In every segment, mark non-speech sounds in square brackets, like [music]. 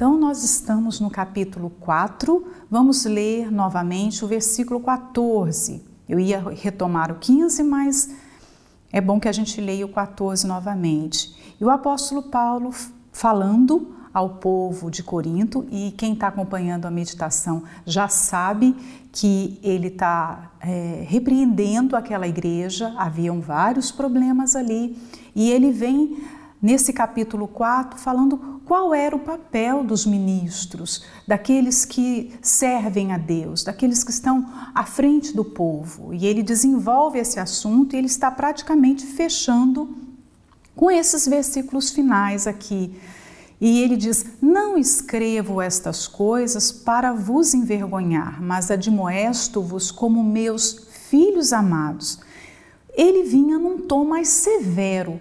Então, nós estamos no capítulo 4, vamos ler novamente o versículo 14. Eu ia retomar o 15, mas é bom que a gente leia o 14 novamente. E o apóstolo Paulo falando ao povo de Corinto, e quem está acompanhando a meditação já sabe que ele está é, repreendendo aquela igreja, haviam vários problemas ali, e ele vem nesse capítulo 4 falando qual era o papel dos ministros, daqueles que servem a Deus, daqueles que estão à frente do povo. E ele desenvolve esse assunto e ele está praticamente fechando com esses versículos finais aqui. E ele diz: Não escrevo estas coisas para vos envergonhar, mas admoesto-vos como meus filhos amados. Ele vinha num tom mais severo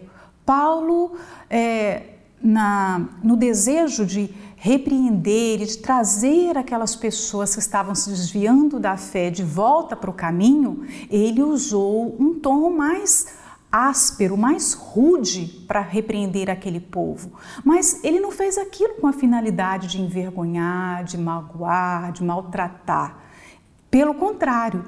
Paulo, é, na, no desejo de repreender e de trazer aquelas pessoas que estavam se desviando da fé de volta para o caminho, ele usou um tom mais áspero, mais rude para repreender aquele povo. Mas ele não fez aquilo com a finalidade de envergonhar, de magoar, de maltratar. Pelo contrário,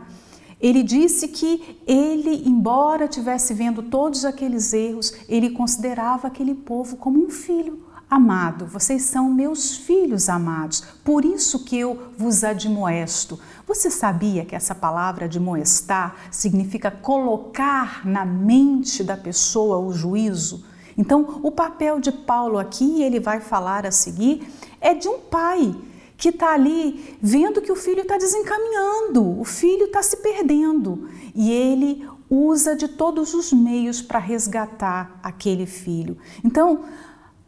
ele disse que ele, embora tivesse vendo todos aqueles erros, ele considerava aquele povo como um filho amado. Vocês são meus filhos amados, por isso que eu vos admoesto. Você sabia que essa palavra admoestar significa colocar na mente da pessoa o juízo? Então, o papel de Paulo aqui, ele vai falar a seguir, é de um pai que está ali vendo que o filho está desencaminhando, o filho está se perdendo e ele usa de todos os meios para resgatar aquele filho. Então,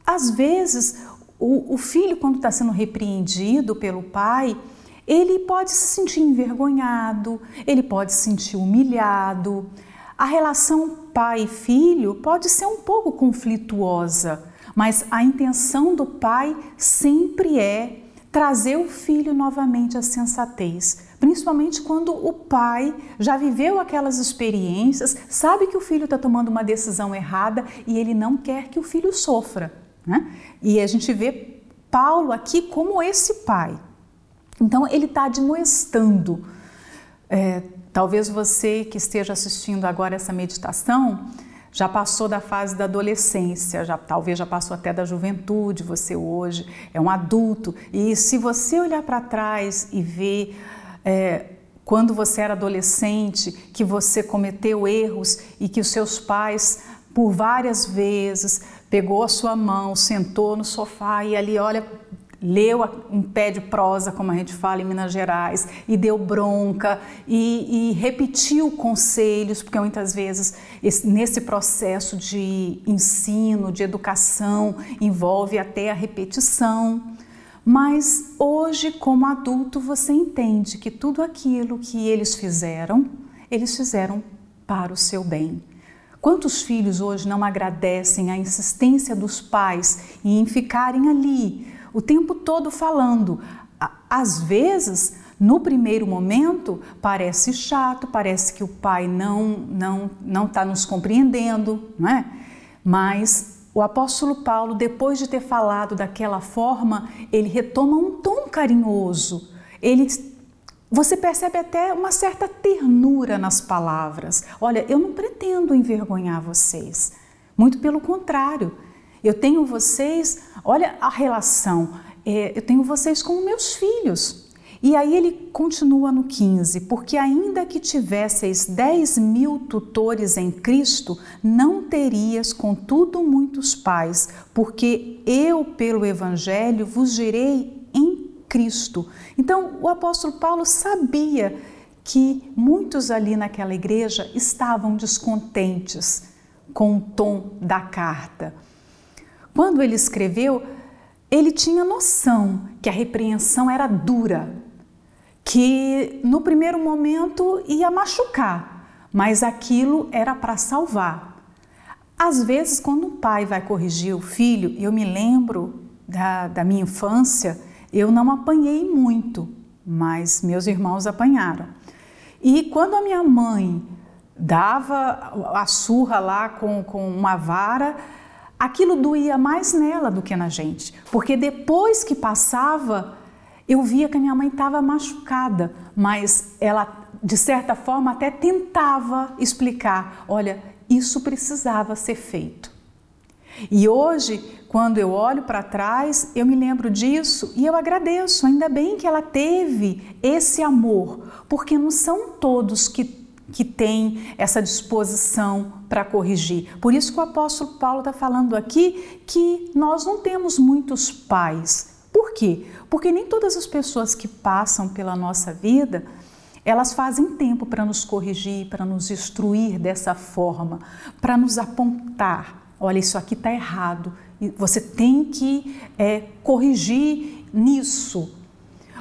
às vezes, o, o filho, quando está sendo repreendido pelo pai, ele pode se sentir envergonhado, ele pode se sentir humilhado. A relação pai filho pode ser um pouco conflituosa, mas a intenção do pai sempre é trazer o filho novamente à sensatez, principalmente quando o pai já viveu aquelas experiências, sabe que o filho está tomando uma decisão errada e ele não quer que o filho sofra. Né? E a gente vê Paulo aqui como esse pai. Então ele está admoestando. É, talvez você que esteja assistindo agora essa meditação já passou da fase da adolescência, já talvez já passou até da juventude, você hoje é um adulto. E se você olhar para trás e ver é, quando você era adolescente, que você cometeu erros e que os seus pais, por várias vezes, pegou a sua mão, sentou no sofá e ali, olha, leu um pé de prosa, como a gente fala em Minas Gerais, e deu bronca e, e repetiu conselhos, porque muitas vezes esse, nesse processo de ensino, de educação, envolve até a repetição. Mas hoje, como adulto, você entende que tudo aquilo que eles fizeram, eles fizeram para o seu bem. Quantos filhos hoje não agradecem a insistência dos pais em ficarem ali, o tempo todo falando. Às vezes, no primeiro momento, parece chato, parece que o pai não não não está nos compreendendo, não é? Mas o apóstolo Paulo, depois de ter falado daquela forma, ele retoma um tom carinhoso. Ele você percebe até uma certa ternura nas palavras. Olha, eu não pretendo envergonhar vocês. Muito pelo contrário, eu tenho vocês, olha a relação, é, eu tenho vocês como meus filhos. E aí ele continua no 15: Porque ainda que tivesseis 10 mil tutores em Cristo, não terias, contudo, muitos pais, porque eu, pelo Evangelho, vos gerei em Cristo. Então, o apóstolo Paulo sabia que muitos ali naquela igreja estavam descontentes com o tom da carta. Quando ele escreveu, ele tinha noção que a repreensão era dura, que no primeiro momento ia machucar, mas aquilo era para salvar. Às vezes, quando um pai vai corrigir o filho, eu me lembro da, da minha infância, eu não apanhei muito, mas meus irmãos apanharam. E quando a minha mãe dava a surra lá com, com uma vara, aquilo doía mais nela do que na gente, porque depois que passava, eu via que a minha mãe estava machucada, mas ela, de certa forma, até tentava explicar: olha, isso precisava ser feito. E hoje, quando eu olho para trás, eu me lembro disso e eu agradeço. Ainda bem que ela teve esse amor, porque não são todos que que têm essa disposição para corrigir. Por isso que o apóstolo Paulo está falando aqui que nós não temos muitos pais. Por quê? Porque nem todas as pessoas que passam pela nossa vida elas fazem tempo para nos corrigir, para nos instruir dessa forma, para nos apontar olha, isso aqui está errado, você tem que é, corrigir nisso.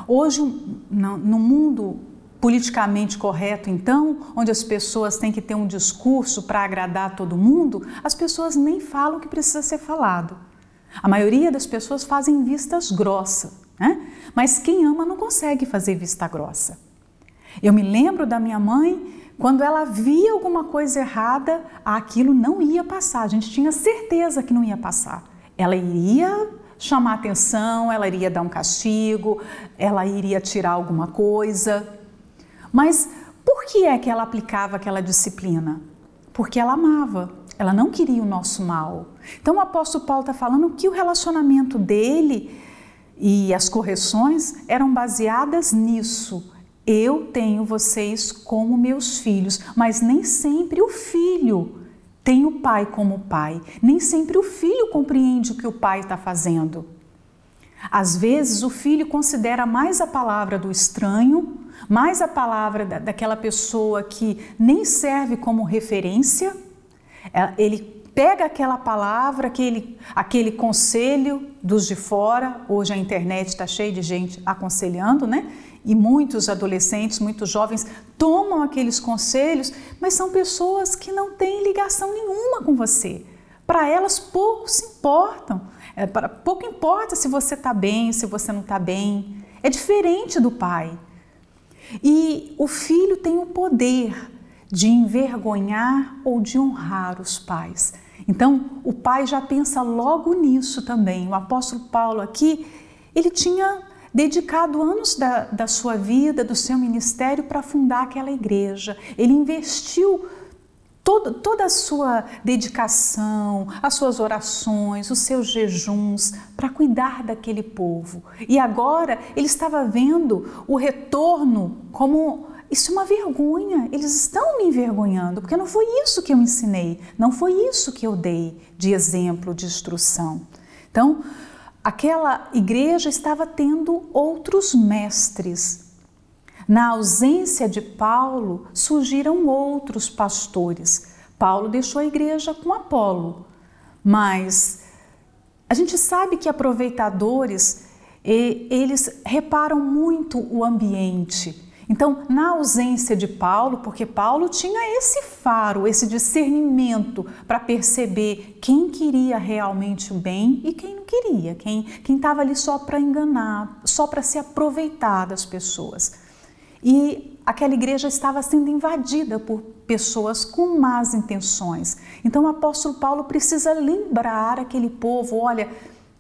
Hoje, no mundo politicamente correto, então, onde as pessoas têm que ter um discurso para agradar todo mundo, as pessoas nem falam o que precisa ser falado. A maioria das pessoas fazem vistas grossas, né? mas quem ama não consegue fazer vista grossa. Eu me lembro da minha mãe quando ela via alguma coisa errada, aquilo não ia passar. A gente tinha certeza que não ia passar. Ela iria chamar atenção, ela iria dar um castigo, ela iria tirar alguma coisa. Mas por que é que ela aplicava aquela disciplina? Porque ela amava, ela não queria o nosso mal. Então o apóstolo Paulo está falando que o relacionamento dele e as correções eram baseadas nisso, eu tenho vocês como meus filhos, mas nem sempre o filho tem o pai como pai, nem sempre o filho compreende o que o pai está fazendo. Às vezes o filho considera mais a palavra do estranho, mais a palavra da, daquela pessoa que nem serve como referência. Ele pega aquela palavra, aquele, aquele conselho dos de fora. Hoje a internet está cheia de gente aconselhando, né? E muitos adolescentes, muitos jovens tomam aqueles conselhos, mas são pessoas que não têm ligação nenhuma com você. Para elas, pouco se importam. É, para, pouco importa se você está bem, se você não está bem. É diferente do pai. E o filho tem o poder de envergonhar ou de honrar os pais. Então, o pai já pensa logo nisso também. O apóstolo Paulo aqui, ele tinha dedicado anos da, da sua vida, do seu ministério para fundar aquela igreja. Ele investiu todo, toda a sua dedicação, as suas orações, os seus jejuns para cuidar daquele povo. E agora ele estava vendo o retorno como isso é uma vergonha, eles estão me envergonhando, porque não foi isso que eu ensinei, não foi isso que eu dei de exemplo, de instrução. Então, aquela igreja estava tendo outros mestres. Na ausência de Paulo, surgiram outros pastores. Paulo deixou a igreja com Apolo, mas a gente sabe que aproveitadores, eles reparam muito o ambiente. Então, na ausência de Paulo, porque Paulo tinha esse faro, esse discernimento para perceber quem queria realmente o bem e quem não queria, quem estava ali só para enganar, só para se aproveitar das pessoas. E aquela igreja estava sendo invadida por pessoas com más intenções. Então o apóstolo Paulo precisa lembrar aquele povo: olha,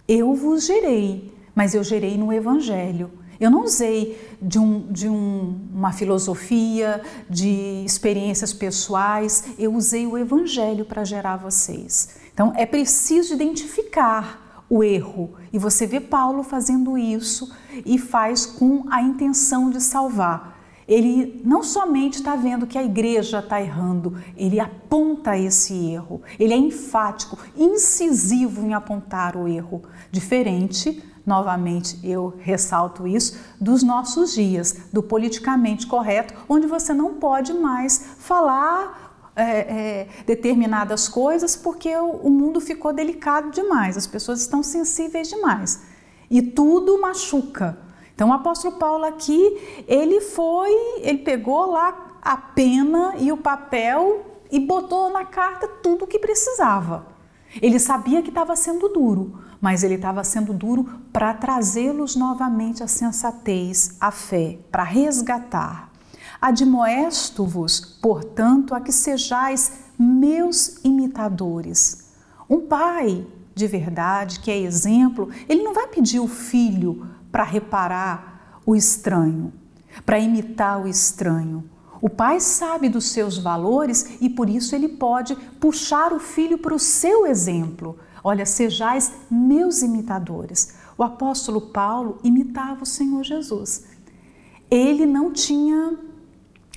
eu vos gerei, mas eu gerei no evangelho. Eu não usei de, um, de um, uma filosofia, de experiências pessoais, eu usei o Evangelho para gerar vocês. Então é preciso identificar o erro e você vê Paulo fazendo isso e faz com a intenção de salvar. Ele não somente está vendo que a igreja está errando, ele aponta esse erro. Ele é enfático, incisivo em apontar o erro, diferente novamente eu ressalto isso, dos nossos dias, do politicamente correto, onde você não pode mais falar é, é, determinadas coisas porque o, o mundo ficou delicado demais, as pessoas estão sensíveis demais e tudo machuca. Então o apóstolo Paulo aqui, ele foi, ele pegou lá a pena e o papel e botou na carta tudo o que precisava. Ele sabia que estava sendo duro, mas ele estava sendo duro para trazê-los novamente à sensatez, à fé, para resgatar. Admoesto-vos, portanto, a que sejais meus imitadores. Um pai de verdade, que é exemplo, ele não vai pedir o filho para reparar o estranho, para imitar o estranho. O pai sabe dos seus valores e por isso ele pode puxar o filho para o seu exemplo. Olha, sejais meus imitadores. O apóstolo Paulo imitava o Senhor Jesus. Ele não tinha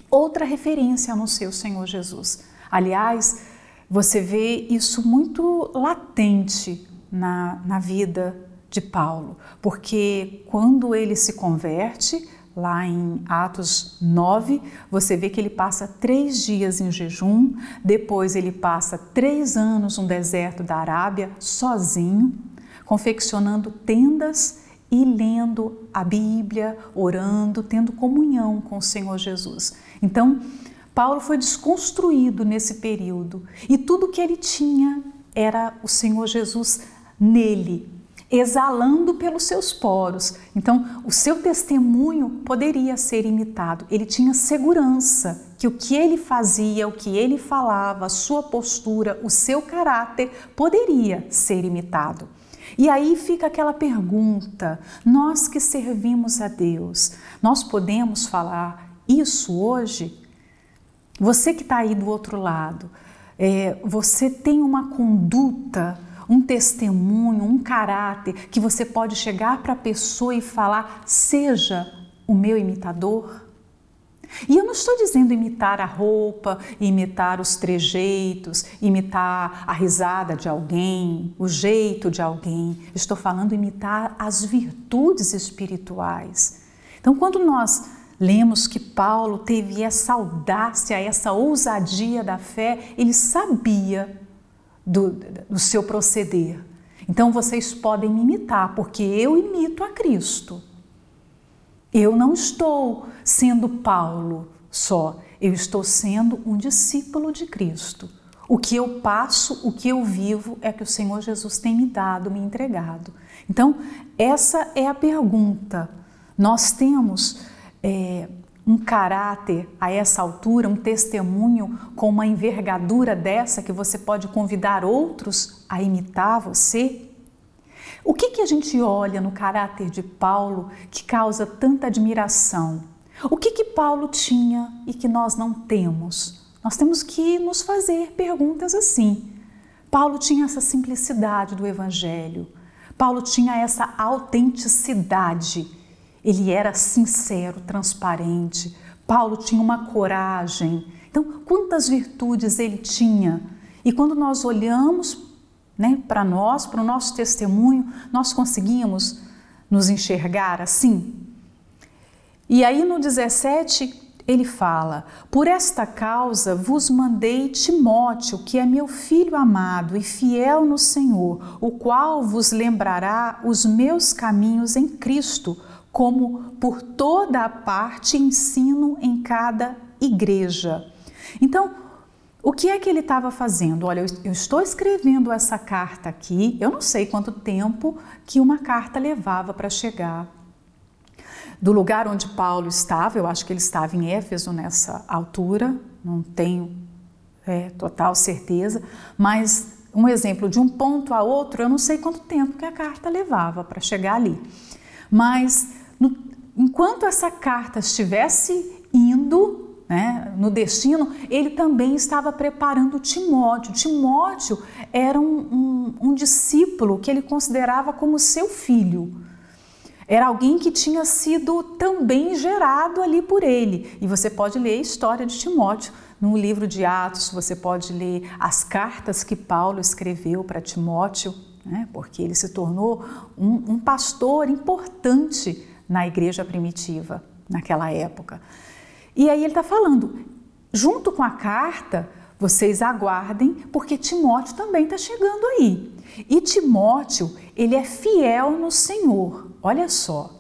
outra referência a não ser o Senhor Jesus. Aliás, você vê isso muito latente na, na vida de Paulo, porque quando ele se converte, lá em Atos 9, você vê que ele passa três dias em jejum, depois ele passa três anos no deserto da Arábia sozinho, confeccionando tendas e lendo a Bíblia, orando, tendo comunhão com o Senhor Jesus. Então, Paulo foi desconstruído nesse período e tudo que ele tinha era o Senhor Jesus nele, exalando pelos seus poros. Então, o seu testemunho poderia ser imitado. Ele tinha segurança que o que ele fazia, o que ele falava, a sua postura, o seu caráter poderia ser imitado. E aí fica aquela pergunta: nós que servimos a Deus, nós podemos falar isso hoje? Você que está aí do outro lado, é, você tem uma conduta, um testemunho, um caráter que você pode chegar para a pessoa e falar: seja o meu imitador? E eu não estou dizendo imitar a roupa, imitar os trejeitos, imitar a risada de alguém, o jeito de alguém. Estou falando imitar as virtudes espirituais. Então, quando nós lemos que Paulo teve essa audácia, essa ousadia da fé, ele sabia do, do seu proceder. Então, vocês podem me imitar, porque eu imito a Cristo. Eu não estou sendo Paulo só, eu estou sendo um discípulo de Cristo. O que eu passo, o que eu vivo é que o Senhor Jesus tem me dado, me entregado. Então, essa é a pergunta. Nós temos é, um caráter a essa altura, um testemunho com uma envergadura dessa que você pode convidar outros a imitar você? O que, que a gente olha no caráter de Paulo que causa tanta admiração? O que, que Paulo tinha e que nós não temos? Nós temos que nos fazer perguntas assim. Paulo tinha essa simplicidade do Evangelho, Paulo tinha essa autenticidade, ele era sincero, transparente, Paulo tinha uma coragem. Então, quantas virtudes ele tinha? E quando nós olhamos né, para nós, para o nosso testemunho, nós conseguimos nos enxergar assim? E aí no 17 ele fala: Por esta causa vos mandei Timóteo, que é meu filho amado e fiel no Senhor, o qual vos lembrará os meus caminhos em Cristo, como por toda a parte ensino em cada igreja. Então, o que é que ele estava fazendo? Olha, eu estou escrevendo essa carta aqui, eu não sei quanto tempo que uma carta levava para chegar do lugar onde Paulo estava, eu acho que ele estava em Éfeso nessa altura, não tenho é, total certeza, mas um exemplo de um ponto a outro, eu não sei quanto tempo que a carta levava para chegar ali. Mas no, enquanto essa carta estivesse indo, né, no destino, ele também estava preparando Timóteo. Timóteo era um, um, um discípulo que ele considerava como seu filho. Era alguém que tinha sido também gerado ali por ele. E você pode ler a história de Timóteo no livro de Atos, você pode ler as cartas que Paulo escreveu para Timóteo, né, porque ele se tornou um, um pastor importante na igreja primitiva naquela época. E aí ele está falando, junto com a carta, vocês aguardem, porque Timóteo também está chegando aí. E Timóteo, ele é fiel no Senhor. Olha só.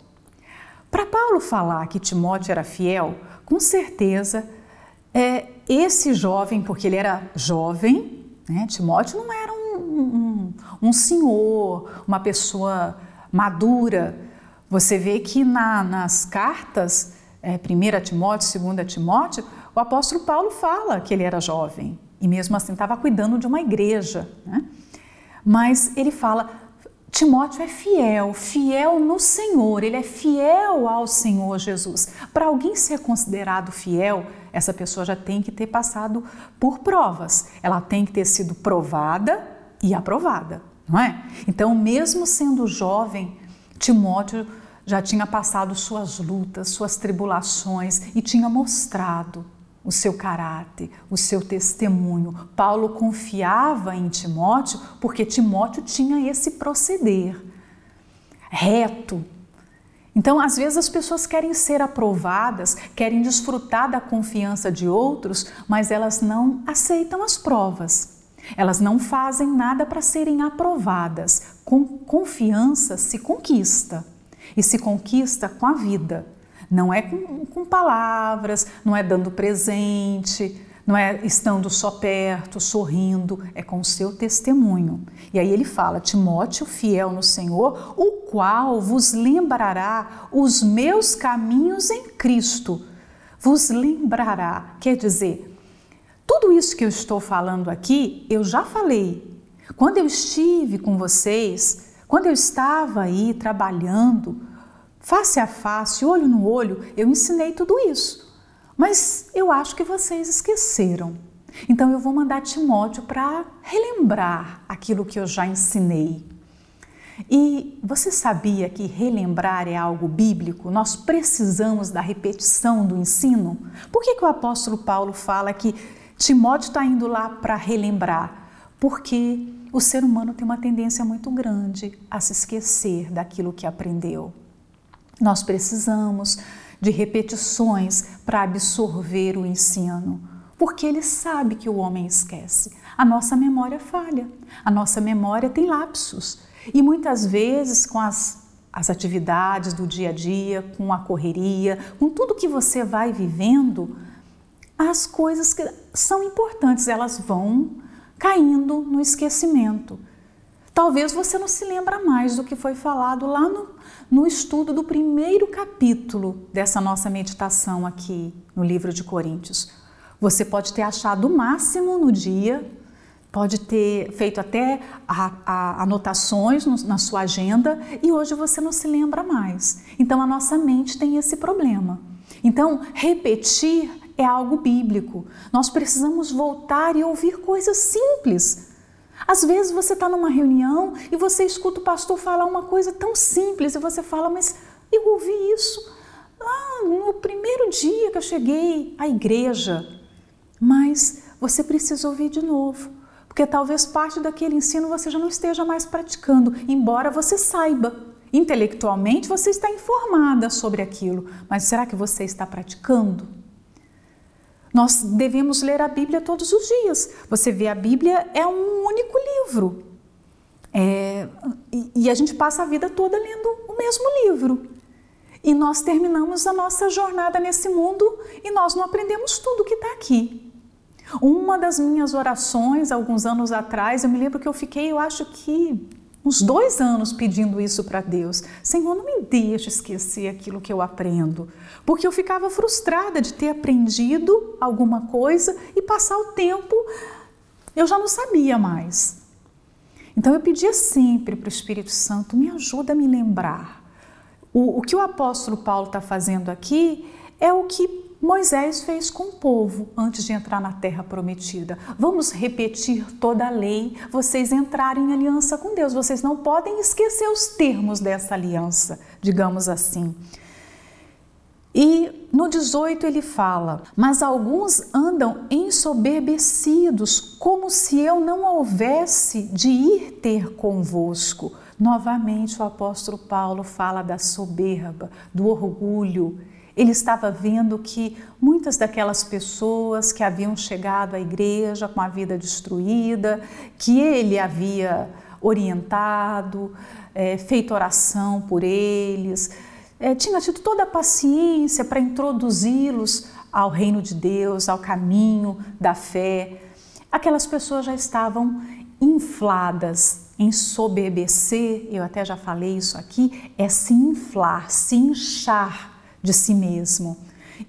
Para Paulo falar que Timóteo era fiel, com certeza é, esse jovem, porque ele era jovem, né? Timóteo não era um, um, um senhor, uma pessoa madura. Você vê que na, nas cartas é, 1 Timóteo, 2 Timóteo, o apóstolo Paulo fala que ele era jovem e mesmo assim estava cuidando de uma igreja. Né? Mas ele fala: Timóteo é fiel, fiel no Senhor, ele é fiel ao Senhor Jesus. Para alguém ser considerado fiel, essa pessoa já tem que ter passado por provas, ela tem que ter sido provada e aprovada, não é? Então, mesmo sendo jovem, Timóteo já tinha passado suas lutas, suas tribulações e tinha mostrado o seu caráter, o seu testemunho. Paulo confiava em Timóteo porque Timóteo tinha esse proceder reto. Então, às vezes as pessoas querem ser aprovadas, querem desfrutar da confiança de outros, mas elas não aceitam as provas. Elas não fazem nada para serem aprovadas. Com confiança se conquista e se conquista com a vida. Não é com, com palavras, não é dando presente, não é estando só perto, sorrindo, é com o seu testemunho. E aí ele fala: Timóteo, fiel no Senhor, o qual vos lembrará os meus caminhos em Cristo. Vos lembrará, quer dizer, tudo isso que eu estou falando aqui, eu já falei. Quando eu estive com vocês, quando eu estava aí trabalhando, face a face, olho no olho, eu ensinei tudo isso. Mas eu acho que vocês esqueceram. Então eu vou mandar Timóteo para relembrar aquilo que eu já ensinei. E você sabia que relembrar é algo bíblico? Nós precisamos da repetição do ensino? Por que, que o apóstolo Paulo fala que Timóteo está indo lá para relembrar? Porque o ser humano tem uma tendência muito grande a se esquecer daquilo que aprendeu. Nós precisamos de repetições para absorver o ensino, porque ele sabe que o homem esquece. A nossa memória falha, a nossa memória tem lapsos e muitas vezes com as, as atividades do dia a dia, com a correria, com tudo que você vai vivendo, as coisas que são importantes elas vão caindo no esquecimento. Talvez você não se lembra mais do que foi falado lá no, no estudo do primeiro capítulo dessa nossa meditação aqui no livro de Coríntios. Você pode ter achado o máximo no dia, pode ter feito até a, a, anotações no, na sua agenda e hoje você não se lembra mais. Então a nossa mente tem esse problema. Então, repetir é algo bíblico. Nós precisamos voltar e ouvir coisas simples às vezes você está numa reunião e você escuta o pastor falar uma coisa tão simples e você fala, mas eu ouvi isso lá no primeiro dia que eu cheguei à igreja. Mas você precisa ouvir de novo, porque talvez parte daquele ensino você já não esteja mais praticando, embora você saiba. Intelectualmente você está informada sobre aquilo, mas será que você está praticando? Nós devemos ler a Bíblia todos os dias. Você vê, a Bíblia é um único livro. É, e, e a gente passa a vida toda lendo o mesmo livro. E nós terminamos a nossa jornada nesse mundo e nós não aprendemos tudo que está aqui. Uma das minhas orações, alguns anos atrás, eu me lembro que eu fiquei, eu acho que uns dois anos pedindo isso para Deus. Senhor, não me deixe esquecer aquilo que eu aprendo. Porque eu ficava frustrada de ter aprendido alguma coisa e passar o tempo, eu já não sabia mais. Então eu pedia sempre para o Espírito Santo, me ajuda a me lembrar. O, o que o apóstolo Paulo está fazendo aqui é o que Moisés fez com o povo antes de entrar na terra prometida. Vamos repetir toda a lei, vocês entrarem em aliança com Deus. Vocês não podem esquecer os termos dessa aliança, digamos assim. E no 18 ele fala: Mas alguns andam ensoberbecidos, como se eu não houvesse de ir ter convosco. Novamente o apóstolo Paulo fala da soberba, do orgulho ele estava vendo que muitas daquelas pessoas que haviam chegado à igreja com a vida destruída, que ele havia orientado, é, feito oração por eles, é, tinha tido toda a paciência para introduzi-los ao reino de Deus, ao caminho da fé. Aquelas pessoas já estavam infladas, ensoberbecer, eu até já falei isso aqui, é se inflar, se inchar de si mesmo.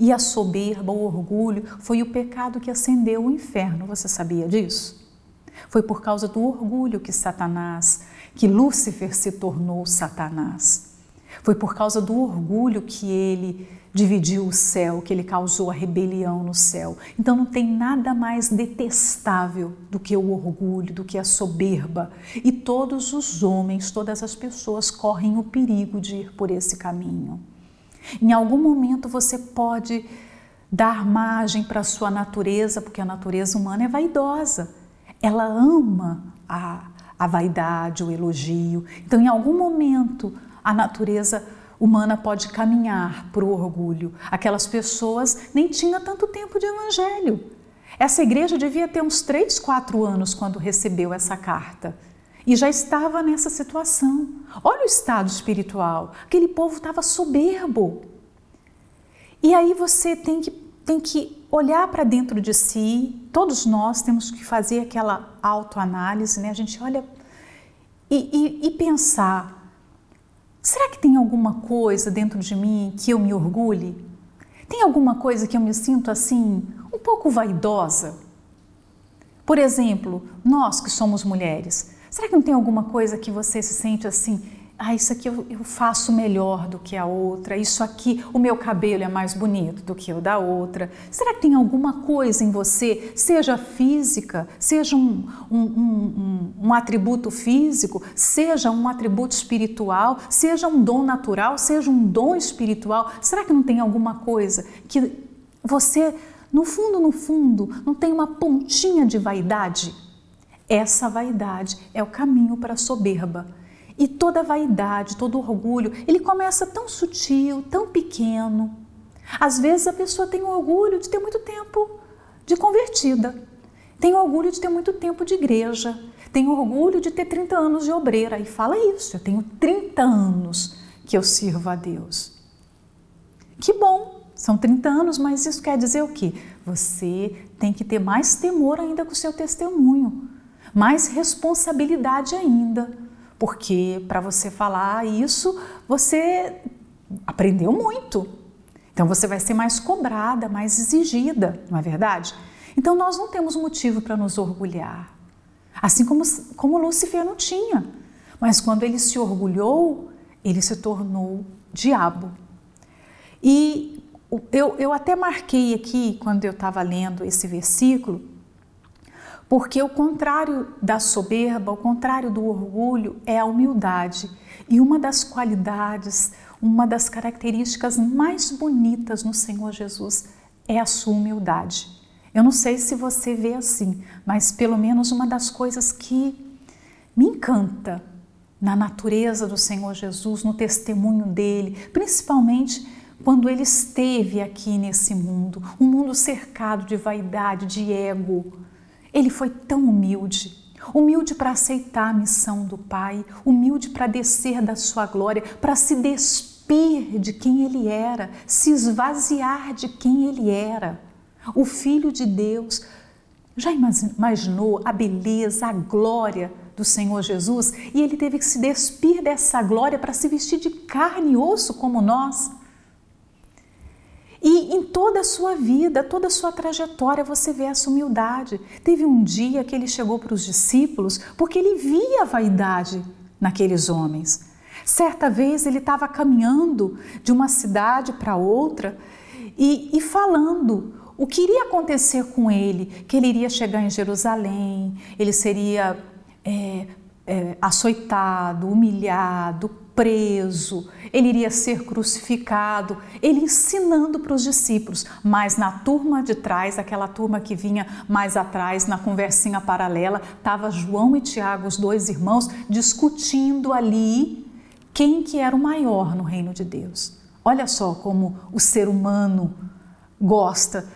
E a soberba, o orgulho, foi o pecado que acendeu o inferno. Você sabia disso? Foi por causa do orgulho que Satanás, que Lúcifer se tornou Satanás. Foi por causa do orgulho que ele dividiu o céu, que ele causou a rebelião no céu. Então não tem nada mais detestável do que o orgulho, do que a soberba. E todos os homens, todas as pessoas correm o perigo de ir por esse caminho. Em algum momento você pode dar margem para a sua natureza, porque a natureza humana é vaidosa. Ela ama a, a vaidade, o elogio. Então, em algum momento, a natureza humana pode caminhar para o orgulho. Aquelas pessoas nem tinham tanto tempo de evangelho. Essa igreja devia ter uns 3, 4 anos quando recebeu essa carta. E já estava nessa situação. Olha o estado espiritual. Aquele povo estava soberbo. E aí você tem que, tem que olhar para dentro de si. Todos nós temos que fazer aquela autoanálise, né? A gente olha e, e, e pensar Será que tem alguma coisa dentro de mim que eu me orgulhe? Tem alguma coisa que eu me sinto assim, um pouco vaidosa? Por exemplo, nós que somos mulheres, será que não tem alguma coisa que você se sente assim, ah, isso aqui eu, faço melhor do que a outra, isso aqui, o meu cabelo é mais bonito do que o da outra. Será que tem alguma coisa em você, seja física, seja um, um, um, um atributo físico, seja um atributo espiritual, seja um dom natural, seja um dom espiritual? Será que não tem alguma coisa que você, no fundo, no fundo, não tem uma pontinha de vaidade? Essa vaidade é o caminho para a soberba e toda vaidade, todo orgulho, ele começa tão sutil, tão pequeno. Às vezes a pessoa tem orgulho de ter muito tempo de convertida, tem orgulho de ter muito tempo de igreja, tem orgulho de ter 30 anos de obreira e fala isso, eu tenho 30 anos que eu sirvo a Deus. Que bom, são 30 anos, mas isso quer dizer o quê? Você tem que ter mais temor ainda com o seu testemunho, mais responsabilidade ainda porque para você falar isso, você aprendeu muito. Então você vai ser mais cobrada, mais exigida, não é verdade? Então nós não temos motivo para nos orgulhar. Assim como, como Lúcifer não tinha. Mas quando ele se orgulhou, ele se tornou diabo. E eu, eu até marquei aqui, quando eu estava lendo esse versículo, porque o contrário da soberba, o contrário do orgulho é a humildade. E uma das qualidades, uma das características mais bonitas no Senhor Jesus é a sua humildade. Eu não sei se você vê assim, mas pelo menos uma das coisas que me encanta na natureza do Senhor Jesus, no testemunho dele, principalmente quando ele esteve aqui nesse mundo, um mundo cercado de vaidade, de ego, ele foi tão humilde, humilde para aceitar a missão do Pai, humilde para descer da sua glória, para se despir de quem ele era, se esvaziar de quem ele era. O Filho de Deus. Já imaginou a beleza, a glória do Senhor Jesus? E ele teve que se despir dessa glória para se vestir de carne e osso como nós. E em toda a sua vida, toda a sua trajetória, você vê essa humildade. Teve um dia que ele chegou para os discípulos porque ele via a vaidade naqueles homens. Certa vez ele estava caminhando de uma cidade para outra e, e falando o que iria acontecer com ele, que ele iria chegar em Jerusalém, ele seria é, é, açoitado, humilhado, preso, ele iria ser crucificado, ele ensinando para os discípulos, mas na turma de trás, aquela turma que vinha mais atrás, na conversinha paralela, estava João e Tiago, os dois irmãos, discutindo ali quem que era o maior no reino de Deus. Olha só como o ser humano gosta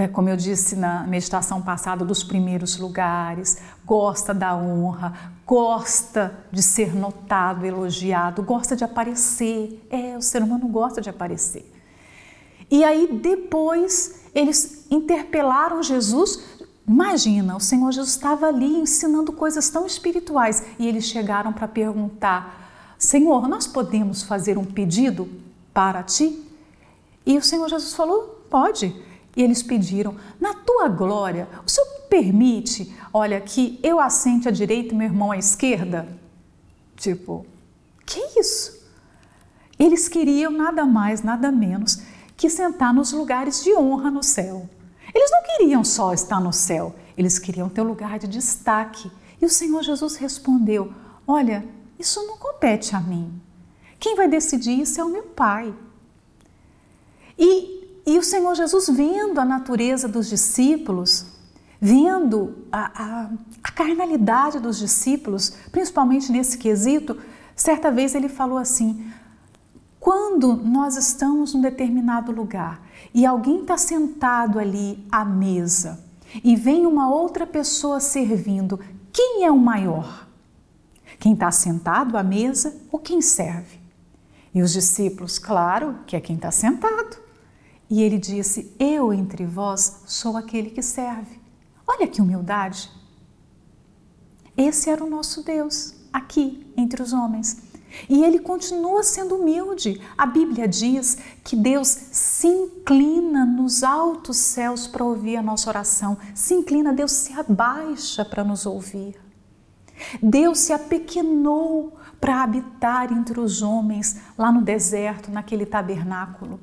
é, como eu disse na meditação passada, dos primeiros lugares, gosta da honra, gosta de ser notado, elogiado, gosta de aparecer. É, o ser humano gosta de aparecer. E aí depois eles interpelaram Jesus. Imagina, o Senhor Jesus estava ali ensinando coisas tão espirituais e eles chegaram para perguntar: Senhor, nós podemos fazer um pedido para ti? E o Senhor Jesus falou: pode. E eles pediram: Na tua glória, o Senhor permite, olha, que eu assente à direita e meu irmão à esquerda? Tipo, que isso? Eles queriam nada mais, nada menos que sentar nos lugares de honra no céu. Eles não queriam só estar no céu, eles queriam ter um lugar de destaque. E o Senhor Jesus respondeu: Olha, isso não compete a mim. Quem vai decidir isso é o meu Pai. E, e o Senhor Jesus, vendo a natureza dos discípulos, vendo a, a, a carnalidade dos discípulos, principalmente nesse quesito, certa vez ele falou assim: quando nós estamos num determinado lugar e alguém está sentado ali à mesa e vem uma outra pessoa servindo, quem é o maior? Quem está sentado à mesa ou quem serve? E os discípulos, claro, que é quem está sentado. E ele disse: Eu entre vós sou aquele que serve. Olha que humildade. Esse era o nosso Deus, aqui entre os homens. E ele continua sendo humilde. A Bíblia diz que Deus se inclina nos altos céus para ouvir a nossa oração. Se inclina, Deus se abaixa para nos ouvir. Deus se apequenou para habitar entre os homens lá no deserto, naquele tabernáculo,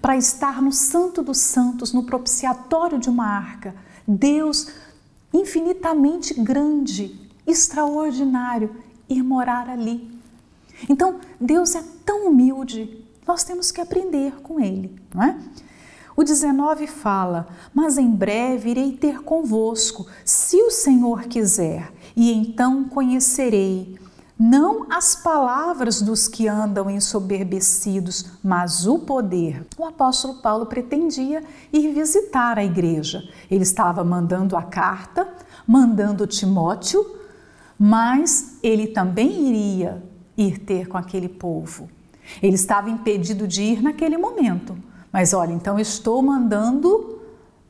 para estar no Santo dos Santos, no propiciatório de uma arca. Deus infinitamente grande, extraordinário, ir morar ali então, Deus é tão humilde, nós temos que aprender com Ele, não é? O 19 fala: Mas em breve irei ter convosco, se o Senhor quiser, e então conhecerei, não as palavras dos que andam ensoberbecidos, mas o poder. O apóstolo Paulo pretendia ir visitar a igreja. Ele estava mandando a carta, mandando Timóteo, mas ele também iria ir ter com aquele povo. Ele estava impedido de ir naquele momento. Mas olha, então estou mandando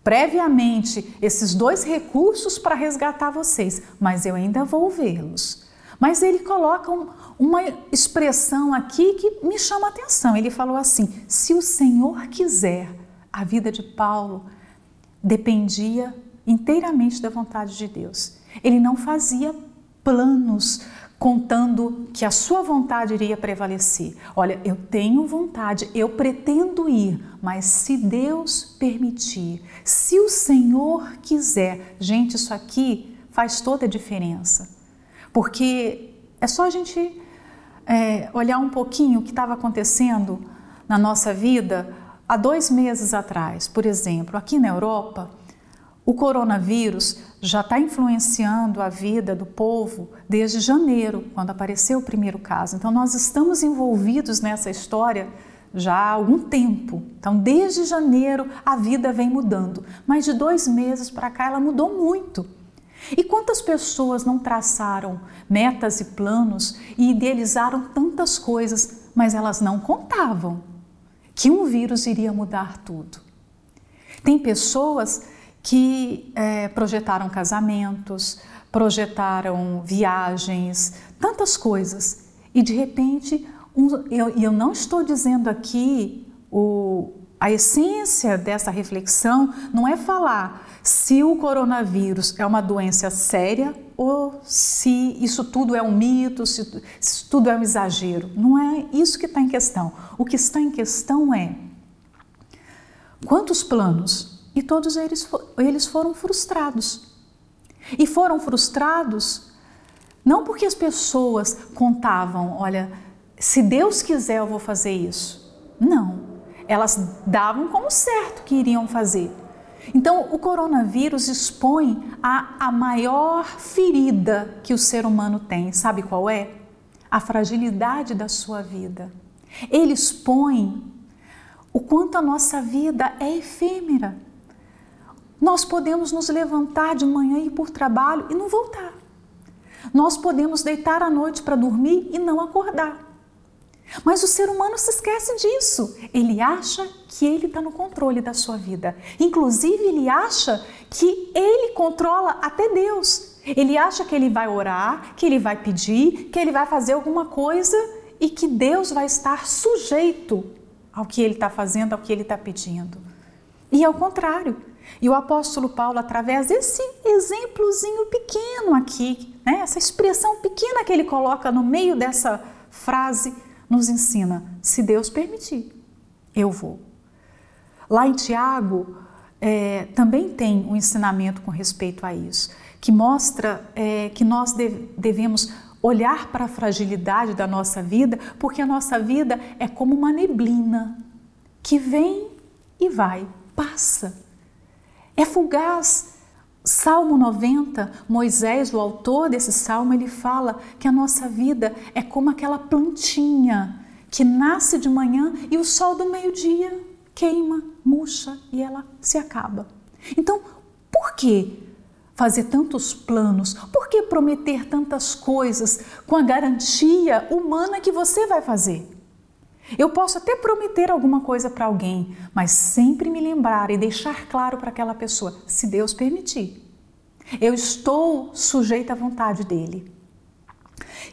previamente esses dois recursos para resgatar vocês, mas eu ainda vou vê-los. Mas ele coloca um, uma expressão aqui que me chama a atenção. Ele falou assim: se o Senhor quiser, a vida de Paulo dependia inteiramente da vontade de Deus. Ele não fazia planos contando que a sua vontade iria prevalecer. Olha, eu tenho vontade, eu pretendo ir, mas se Deus permitir, se o Senhor quiser, gente, isso aqui faz toda a diferença. Porque é só a gente é, olhar um pouquinho o que estava acontecendo na nossa vida há dois meses atrás. Por exemplo, aqui na Europa, o coronavírus já está influenciando a vida do povo desde janeiro, quando apareceu o primeiro caso. Então, nós estamos envolvidos nessa história já há algum tempo. Então, desde janeiro, a vida vem mudando. Mas de dois meses para cá, ela mudou muito. E quantas pessoas não traçaram metas e planos e idealizaram tantas coisas, mas elas não contavam que um vírus iria mudar tudo? Tem pessoas que é, projetaram casamentos, projetaram viagens, tantas coisas. E de repente, um, eu, eu não estou dizendo aqui o, a essência dessa reflexão não é falar se o coronavírus é uma doença séria ou se isso tudo é um mito, se, se isso tudo é um exagero. Não é isso que está em questão. O que está em questão é quantos planos e todos eles, eles foram frustrados. E foram frustrados não porque as pessoas contavam, olha, se Deus quiser eu vou fazer isso. Não. Elas davam como certo que iriam fazer. Então, o coronavírus expõe a, a maior ferida que o ser humano tem. Sabe qual é? A fragilidade da sua vida. Ele expõe o quanto a nossa vida é efêmera. Nós podemos nos levantar de manhã e ir por trabalho e não voltar. Nós podemos deitar à noite para dormir e não acordar. Mas o ser humano se esquece disso. Ele acha que ele está no controle da sua vida. Inclusive, ele acha que ele controla até Deus. Ele acha que ele vai orar, que ele vai pedir, que ele vai fazer alguma coisa e que Deus vai estar sujeito ao que ele está fazendo, ao que ele está pedindo. E é o contrário. E o apóstolo Paulo, através desse exemplozinho pequeno aqui, né, essa expressão pequena que ele coloca no meio dessa frase, nos ensina: se Deus permitir, eu vou. Lá em Tiago, é, também tem um ensinamento com respeito a isso, que mostra é, que nós deve, devemos olhar para a fragilidade da nossa vida, porque a nossa vida é como uma neblina que vem e vai, passa. É fugaz. Salmo 90, Moisés, o autor desse salmo, ele fala que a nossa vida é como aquela plantinha que nasce de manhã e o sol do meio-dia queima, murcha e ela se acaba. Então, por que fazer tantos planos? Por que prometer tantas coisas com a garantia humana que você vai fazer? Eu posso até prometer alguma coisa para alguém, mas sempre me lembrar e deixar claro para aquela pessoa, se Deus permitir. Eu estou sujeita à vontade dele.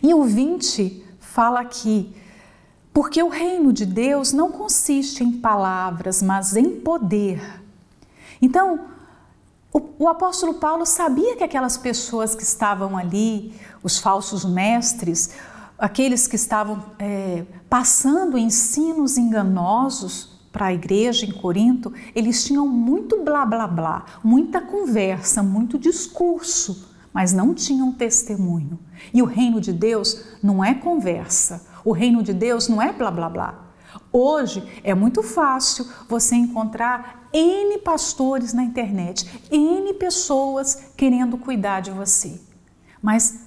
E o 20 fala aqui porque o reino de Deus não consiste em palavras, mas em poder. Então, o, o, apóstolo Paulo sabia que aquelas pessoas que estavam ali, os falsos mestres, aqueles que estavam é, passando ensinos enganosos para a igreja em Corinto, eles tinham muito blá blá blá, muita conversa, muito discurso, mas não tinham testemunho. E o reino de Deus não é conversa. O reino de Deus não é blá blá blá. Hoje é muito fácil você encontrar N pastores na internet, N pessoas querendo cuidar de você. Mas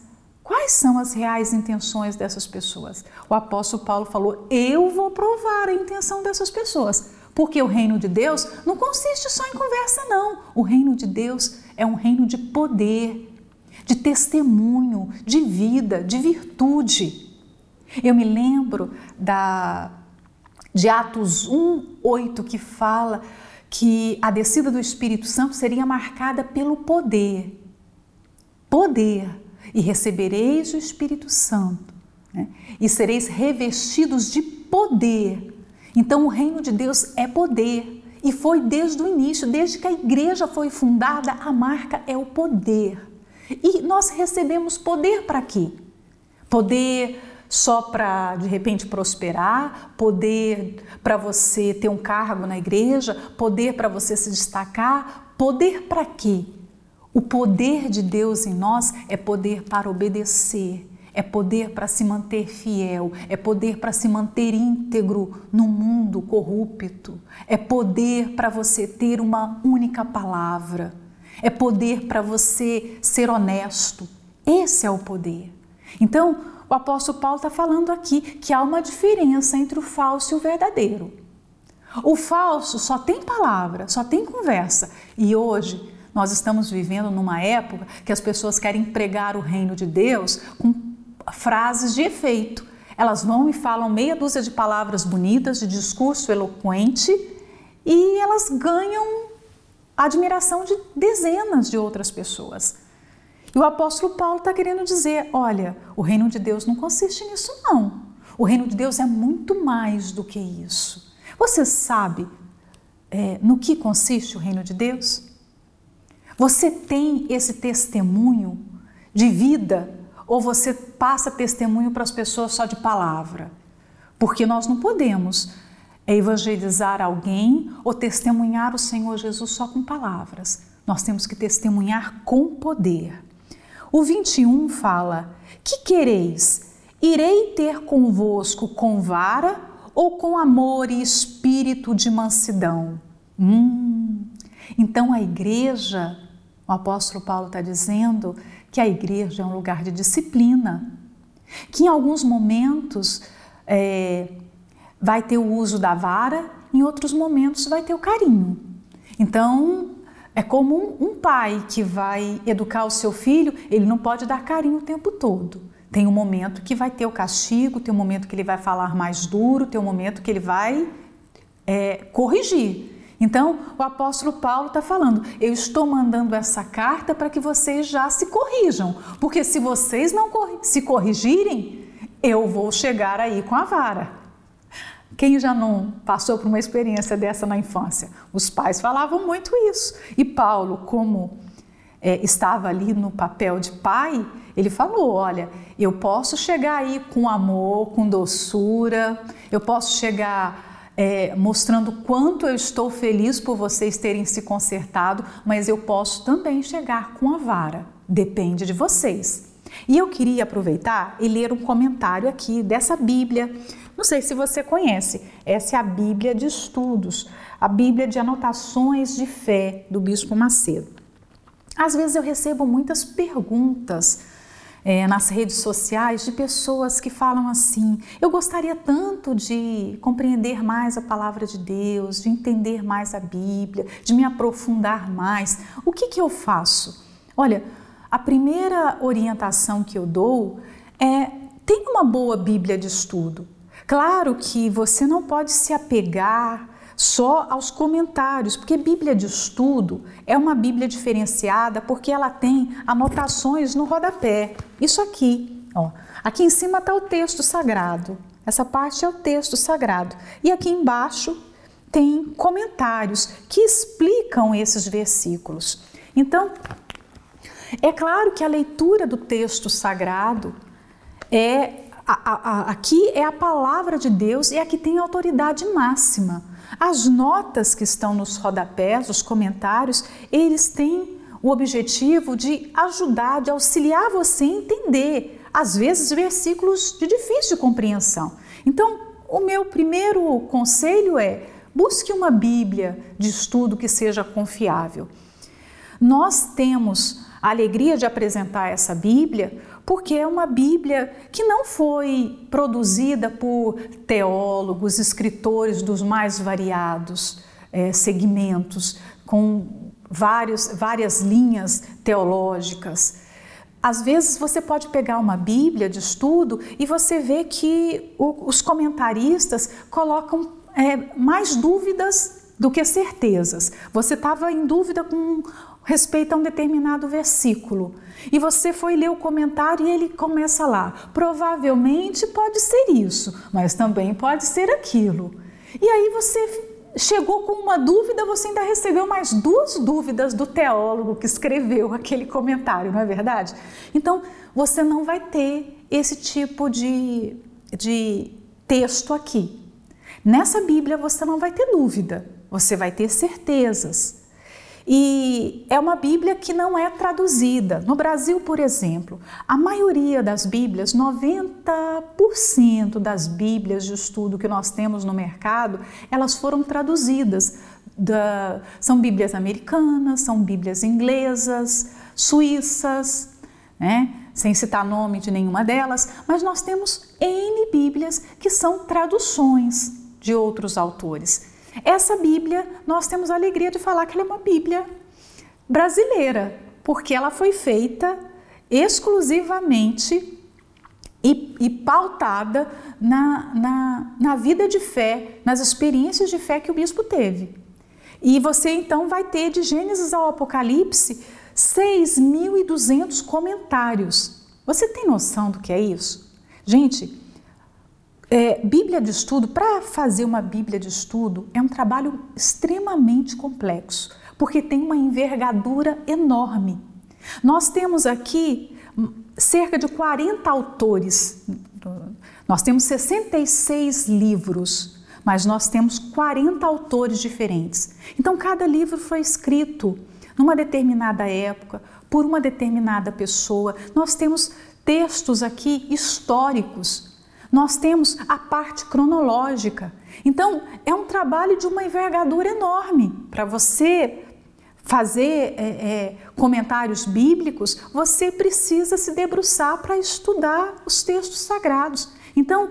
quais são as reais intenções dessas pessoas? O apóstolo Paulo falou: Eu vou provar a intenção dessas pessoas. Porque o reino de Deus não consiste só em conversa, não. O reino de Deus é um reino de poder, de testemunho, de vida, de virtude. Eu me lembro da, de Atos 1, 8, que fala que a descida do Espírito Santo seria marcada pelo poder. Poder. E recebereis o Espírito Santo. Né? E sereis revestidos de poder. Então, o reino de Deus é poder. E foi desde o início, desde que a igreja foi fundada, a marca é o poder. E nós recebemos poder para quê? Poder só para de repente prosperar, poder para você ter um cargo na igreja, poder para você se destacar, poder para quê? O poder de Deus em nós é poder para obedecer, é poder para se manter fiel, é poder para se manter íntegro no mundo corrupto, é poder para você ter uma única palavra, é poder para você ser honesto. Esse é o poder. Então, o apóstolo Paulo está falando aqui que há uma diferença entre o falso e o verdadeiro. O falso só tem palavra, só tem conversa. E hoje nós estamos vivendo numa época que as pessoas querem pregar o reino de Deus com frases de efeito. Elas vão e falam meia dúzia de palavras bonitas, de discurso eloquente, e elas ganham a admiração de dezenas de outras pessoas. E o apóstolo Paulo está querendo dizer: olha, o reino de Deus não consiste nisso, não. O reino de Deus é muito mais do que isso. Você sabe é, no que consiste o reino de Deus? Você tem esse testemunho de vida ou você passa testemunho para as pessoas só de palavra? Porque nós não podemos evangelizar alguém ou testemunhar o Senhor Jesus só com palavras. Nós temos que testemunhar com poder. O 21 fala: Que quereis? Irei ter convosco com vara ou com amor e espírito de mansidão? Hum. Então a igreja, o apóstolo Paulo está dizendo que a igreja é um lugar de disciplina, que em alguns momentos é, vai ter o uso da vara, em outros momentos vai ter o carinho. Então, é como um, pai que vai educar o seu filho, ele não pode dar carinho o tempo todo. Tem um momento que vai ter o castigo, tem um momento que ele vai falar mais duro, tem um momento que ele vai é, corrigir. Então, o apóstolo Paulo está falando: eu estou mandando essa carta para que vocês já se corrijam, porque se vocês não se corrigirem, eu vou chegar aí com a vara. Quem já não passou por uma experiência dessa na infância? Os pais falavam muito isso. E Paulo, como é, estava ali no papel de pai, ele falou: Olha, eu posso chegar aí com amor, com doçura, eu posso chegar é, mostrando quanto eu estou feliz por vocês terem se consertado, mas eu posso também chegar com a vara. Depende de vocês. E eu queria aproveitar e ler um comentário aqui dessa Bíblia. Não sei se você conhece, essa é a Bíblia de Estudos, a Bíblia de Anotações de Fé do Bispo Macedo. Às vezes eu recebo muitas perguntas é, nas redes sociais de pessoas que falam assim: eu gostaria tanto de compreender mais a palavra de Deus, de entender mais a Bíblia, de me aprofundar mais. O que, que eu faço? Olha, a primeira orientação que eu dou é: tenha uma boa Bíblia de estudo. Claro que você não pode se apegar só aos comentários, porque Bíblia de estudo é uma Bíblia diferenciada porque ela tem anotações no rodapé. Isso aqui, ó. Aqui em cima está o texto sagrado. Essa parte é o texto sagrado. E aqui embaixo tem comentários que explicam esses versículos. Então, é claro que a leitura do texto sagrado é a, a, aqui é a palavra de Deus e a que tem autoridade máxima. As notas que estão nos rodapés, os comentários, eles têm o objetivo de ajudar, de auxiliar você a entender, às vezes, versículos de difícil compreensão. Então, o meu primeiro conselho é: busque uma Bíblia de estudo que seja confiável. Nós temos a alegria de apresentar essa Bíblia porque é uma Bíblia que não foi produzida por teólogos, escritores dos mais variados é, segmentos, com vários, várias linhas teológicas. Às vezes você pode pegar uma Bíblia de estudo e você vê que o, os comentaristas colocam é, mais dúvidas do que certezas. Você estava em dúvida com respeito a um determinado versículo. E você foi ler o comentário e ele começa lá. Provavelmente pode ser isso, mas também pode ser aquilo. E aí você chegou com uma dúvida, você ainda recebeu mais duas dúvidas do teólogo que escreveu [laughs] aquele comentário, não é verdade? Então você não vai ter esse tipo de, de texto aqui. Nessa Bíblia você não vai ter dúvida, você vai ter certezas. E é uma Bíblia que não é traduzida. No Brasil, por exemplo, a maioria das Bíblias, 90% das Bíblias de estudo que nós temos no mercado, elas foram traduzidas. Da, são Bíblias americanas, são Bíblias inglesas, suíças, né? sem citar nome de nenhuma delas, mas nós temos N Bíblias que são traduções de outros autores. Essa Bíblia, nós temos a alegria de falar que ela é uma Bíblia brasileira, porque ela foi feita exclusivamente e, e pautada na, na, na vida de fé, nas experiências de fé que o bispo teve. E você então vai ter de Gênesis ao Apocalipse 6.200 comentários. Você tem noção do que é isso? Gente, é, Bíblia de estudo, para fazer uma Bíblia de estudo, é um trabalho extremamente complexo, porque tem uma envergadura enorme. Nós temos aqui cerca de 40 autores, nós temos 66 livros, mas nós temos 40 autores diferentes. Então, cada livro foi escrito numa determinada época, por uma determinada pessoa. Nós temos textos aqui históricos nós temos a parte cronológica. Então, é um trabalho de uma envergadura enorme. Para você fazer é, é, comentários bíblicos, você precisa se debruçar para estudar os textos sagrados. Então,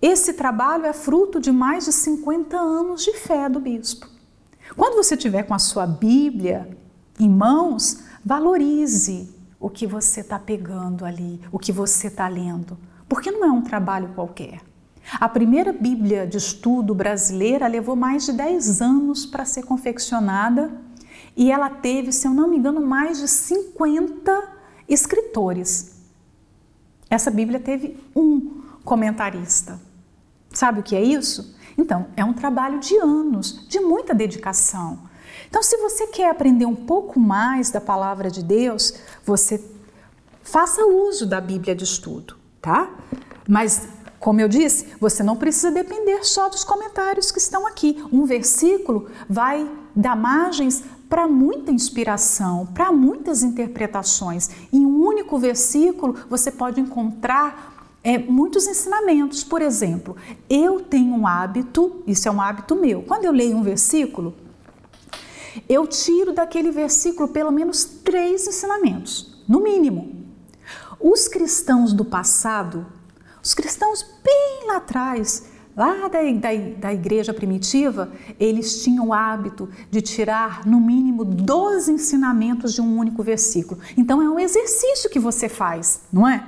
esse trabalho é fruto de mais de 50 anos de fé do bispo. Quando você tiver com a sua Bíblia em mãos, valorize o que você está pegando ali, o que você está lendo porque não é um trabalho qualquer. A primeira Bíblia de estudo brasileira levou mais de 10 anos para ser confeccionada e ela teve, se eu não me engano, mais de 50 escritores. Essa Bíblia teve um comentarista. Sabe o que é isso? Então, é um trabalho de anos, de muita dedicação. Então, se você quer aprender um pouco mais da palavra de Deus, você faça uso da Bíblia de estudo, tá? Mas, como eu disse, você não precisa depender só dos comentários que estão aqui. Um versículo vai dar margens para muita inspiração, para muitas interpretações. Em um único versículo, você pode encontrar é, muitos ensinamentos. Por exemplo, eu tenho um hábito, isso é um hábito meu, quando eu leio um versículo, eu tiro daquele versículo pelo menos três ensinamentos, no mínimo. Os cristãos do passado, os cristãos bem lá atrás, lá da, da, da, igreja primitiva, eles tinham o hábito de tirar no mínimo 12 ensinamentos de um único versículo. Então é um exercício que você faz, não é?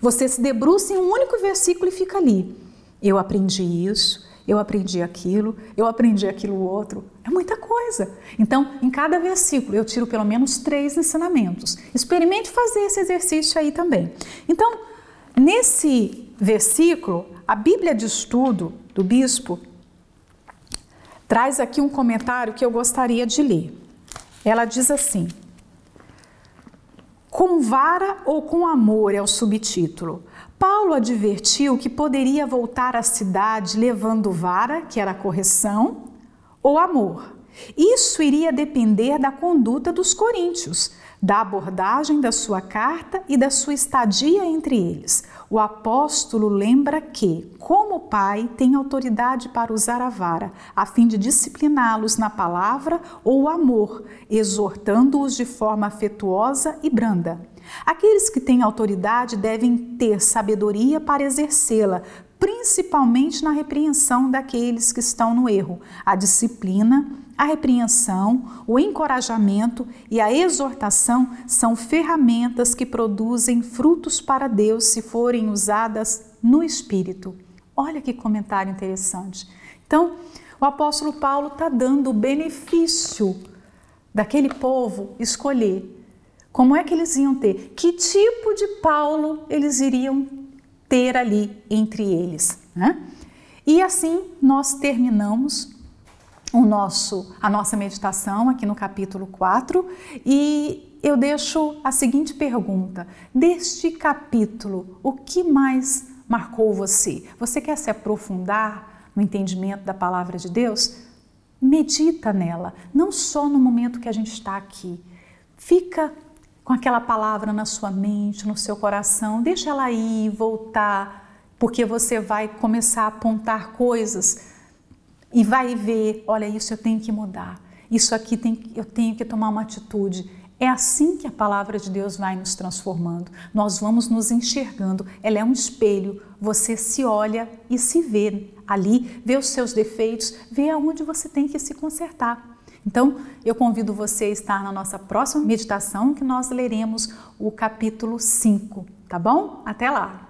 Você se debruça em um único versículo e fica ali. Eu aprendi isso, eu aprendi aquilo, eu aprendi aquilo outro. É muita coisa. Então, em cada versículo, eu tiro pelo menos três ensinamentos. Experimente fazer esse exercício aí também. Então, nesse versículo, a Bíblia de Estudo do Bispo traz aqui um comentário que eu gostaria de ler. Ela diz assim: com vara ou com amor é o subtítulo. Paulo advertiu que poderia voltar à cidade levando vara, que era correção, ou amor. Isso iria depender da conduta dos coríntios, da abordagem da sua carta e da sua estadia entre eles. O apóstolo lembra que, como pai, tem autoridade para usar a vara, a fim de discipliná-los na palavra ou amor, exortando-os de forma afetuosa e branda. Aqueles que têm autoridade devem ter sabedoria para exercê-la, principalmente na repreensão daqueles que estão no erro. A disciplina a repreensão, o encorajamento e a exortação são ferramentas que produzem frutos para Deus se forem usadas no Espírito. Olha que comentário interessante. Então, o apóstolo Paulo está dando o benefício daquele povo escolher como é que eles iam ter, que tipo de Paulo eles iriam ter ali entre eles. Né? E assim nós terminamos o nosso, a nossa meditação aqui no capítulo 4 e eu deixo a seguinte pergunta: deste capítulo, o que mais marcou você? Você quer se aprofundar no entendimento da palavra de Deus? Medita nela, não só no momento que a gente está aqui. Fica com aquela palavra na sua mente, no seu coração, deixa ela ir, voltar, porque você vai começar a apontar coisas e vai ver, olha, isso eu tenho que mudar, isso aqui tem, eu tenho que tomar uma atitude. É assim que a palavra de Deus vai nos transformando. Nós vamos nos enxergando. Ela é um espelho. Você se olha e se vê ali, vê os seus defeitos, vê aonde você tem que se consertar. Então, eu convido você a estar na nossa próxima meditação, que nós leremos o capítulo 5, tá bom? Até lá!